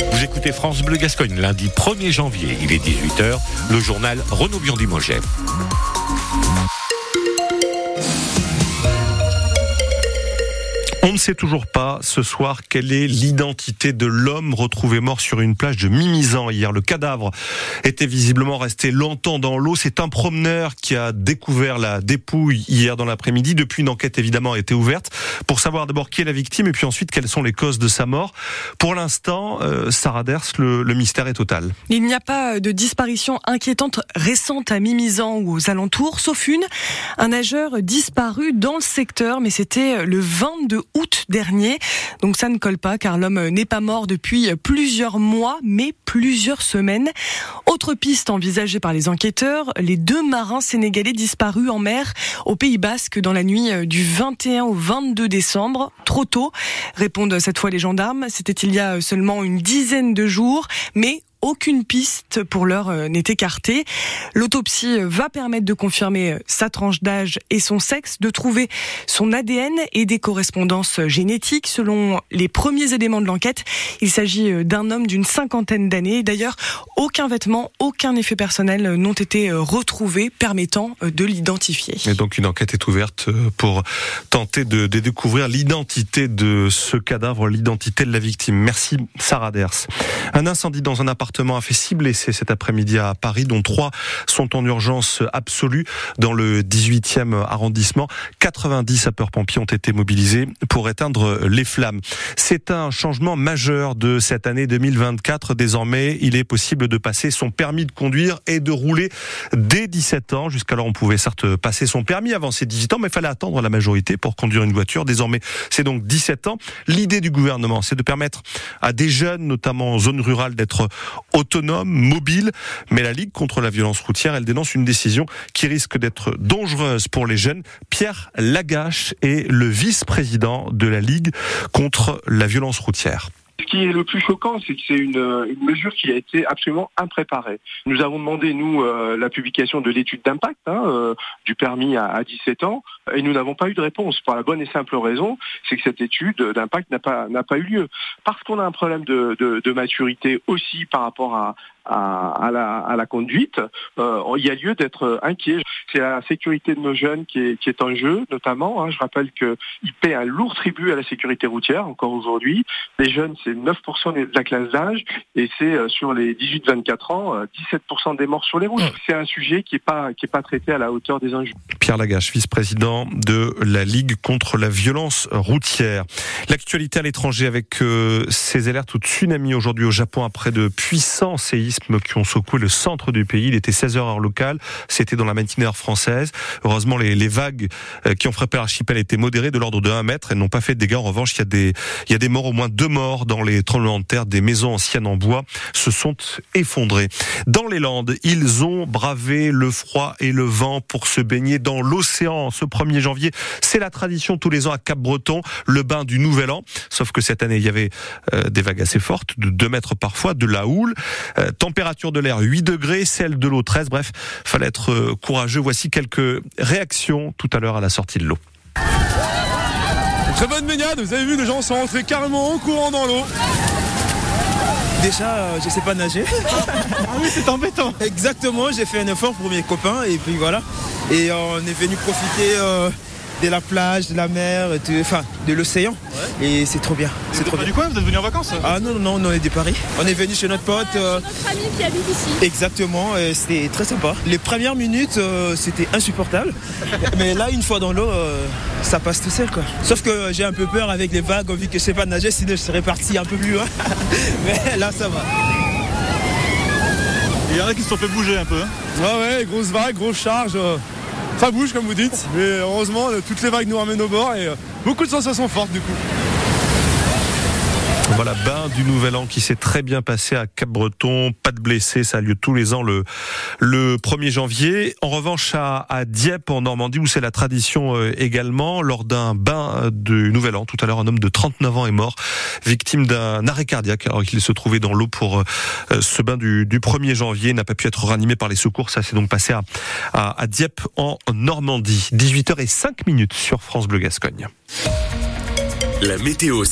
Vous écoutez France Bleu Gascogne lundi 1er janvier, il est 18h, le journal Renaud Biondimoget. On ne sait toujours pas ce soir quelle est l'identité de l'homme retrouvé mort sur une plage de Mimizan hier? Le cadavre était visiblement resté longtemps dans l'eau. C'est un promeneur qui a découvert la dépouille hier dans l'après-midi. Depuis, une enquête évidemment a été ouverte pour savoir d'abord qui est la victime et puis ensuite quelles sont les causes de sa mort. Pour l'instant, euh, Sarah Ders, le, le mystère est total. Il n'y a pas de disparition inquiétante récente à Mimizan ou aux alentours, sauf une, un nageur disparu dans le secteur, mais c'était le 22 août dernier. Donc ça ne colle pas car l'homme n'est pas mort depuis plusieurs mois, mais plusieurs semaines. Autre piste envisagée par les enquêteurs, les deux marins sénégalais disparus en mer au Pays Basque dans la nuit du 21 au 22 décembre. Trop tôt, répondent cette fois les gendarmes. C'était il y a seulement une dizaine de jours, mais aucune piste pour l'heure euh, n'est écartée. L'autopsie va permettre de confirmer sa tranche d'âge et son sexe, de trouver son ADN et des correspondances génétiques. Selon les premiers éléments de l'enquête, il s'agit euh, d'un homme d'une cinquantaine d'années. D'ailleurs, aucun vêtement, aucun effet personnel n'ont été euh, retrouvés permettant de l'identifier. Et donc une enquête est ouverte pour tenter de, de découvrir l'identité de ce cadavre, l'identité de la victime. Merci Sarah Ders. Un incendie dans un appartement blessés cet après-midi à Paris, dont trois sont en urgence absolue dans le 18e arrondissement. 90 sapeurs-pompiers ont été mobilisés pour éteindre les flammes. C'est un changement majeur de cette année 2024. Désormais, il est possible de passer son permis de conduire et de rouler dès 17 ans. Jusqu'alors, on pouvait certes passer son permis avant ses 18 ans, mais il fallait attendre la majorité pour conduire une voiture. Désormais, c'est donc 17 ans. L'idée du gouvernement, c'est de permettre à des jeunes, notamment en zone rurale, d'être autonome, mobile. Mais la Ligue contre la violence routière, elle dénonce une décision qui risque d'être dangereuse pour les jeunes. Pierre Lagache est le vice-président de la Ligue contre la violence routière. Qui est le plus choquant, c'est que c'est une, mesure qui a été absolument impréparée. Nous avons demandé, nous, euh, la publication de l'étude d'impact hein, euh, du permis à, à, 17 ans, et nous n'avons pas eu de réponse. Pour la bonne et simple raison, c'est que cette étude d'impact n'a pas, pas eu lieu. Parce qu'on a un problème de, de maturité aussi par rapport à, à, à, la, à, la, conduite, euh, il y a lieu d'être inquiet. C'est la sécurité de nos jeunes qui est, qui est en jeu, notamment. Hein. Je rappelle qu'ils paient un lourd tribut à la sécurité routière, encore aujourd'hui. Les jeunes, c'est 9% de la classe d'âge, et c'est sur les 18-24 ans, 17% des morts sur les routes. C'est un sujet qui n'est pas, qui est pas traité à la hauteur des enjeux. Pierre Lagache, vice-président de la Ligue contre la violence routière. L'actualité à l'étranger avec euh, ces alertes au tsunami aujourd'hui au Japon après de puissants séismes qui ont secoué le centre du pays. Il était 16h heure locale. C'était dans la matinée heure française. Heureusement, les, les vagues euh, qui ont frappé l'archipel étaient modérées de l'ordre de 1 mètre et n'ont pas fait de dégâts. En revanche, il y a des, il y a des morts, au moins deux morts dans les tremblements de terre. Des maisons anciennes en bois se sont effondrées. Dans les Landes, ils ont bravé le froid et le vent pour se baigner dans l'océan ce 1er janvier. C'est la tradition tous les ans à Cap-Breton, le bain du Nouvel An. Sauf que cette année, il y avait euh, des vagues assez fortes, de 2 mètres parfois, de la houle. Euh, température de l'air 8 degrés, celle de l'eau 13. Bref, fallait être euh, courageux. Voici quelques réactions tout à l'heure à la sortie de l'eau. Très bonne baignade, vous avez vu, les gens sont rentrés carrément en courant dans l'eau. Déjà, euh, je sais pas nager. ah oui, c'est embêtant. Exactement, j'ai fait un effort pour mes copains et puis voilà. Et on est venu profiter euh, de la plage, de la mer, de, enfin de l'océan. Ouais. Et c'est trop bien. C'est trop bien. du coin Vous êtes venu en vacances Ah non, non, non, on est de Paris. On est venu chez notre pote. Euh, notre ami qui habite ici. Exactement, c'était très sympa. Les premières minutes, euh, c'était insupportable. Mais là, une fois dans l'eau, euh, ça passe tout seul. Quoi. Sauf que j'ai un peu peur avec les vagues, vu que je sais pas nager, sinon je serais parti un peu plus loin. Mais là, ça va. Il y en a qui se sont fait bouger un peu. Hein. Ouais, ouais, grosse vague, grosse charge ça bouge comme vous dites. Mais heureusement, toutes les vagues nous ramènent au bord et beaucoup de sensations fortes du coup. Voilà, bain du Nouvel An qui s'est très bien passé à Cap-Breton, pas de blessés, ça a lieu tous les ans le, le 1er janvier. En revanche, à, Dieppe, en Normandie, où c'est la tradition euh, également, lors d'un bain du Nouvel An, tout à l'heure, un homme de 39 ans est mort, victime d'un arrêt cardiaque, alors qu'il se trouvait dans l'eau pour euh, ce bain du, du 1er janvier, n'a pas pu être ranimé par les secours, ça s'est donc passé à, Dieppe, en Normandie. 18h05 minutes sur France Bleu Gascogne. La météo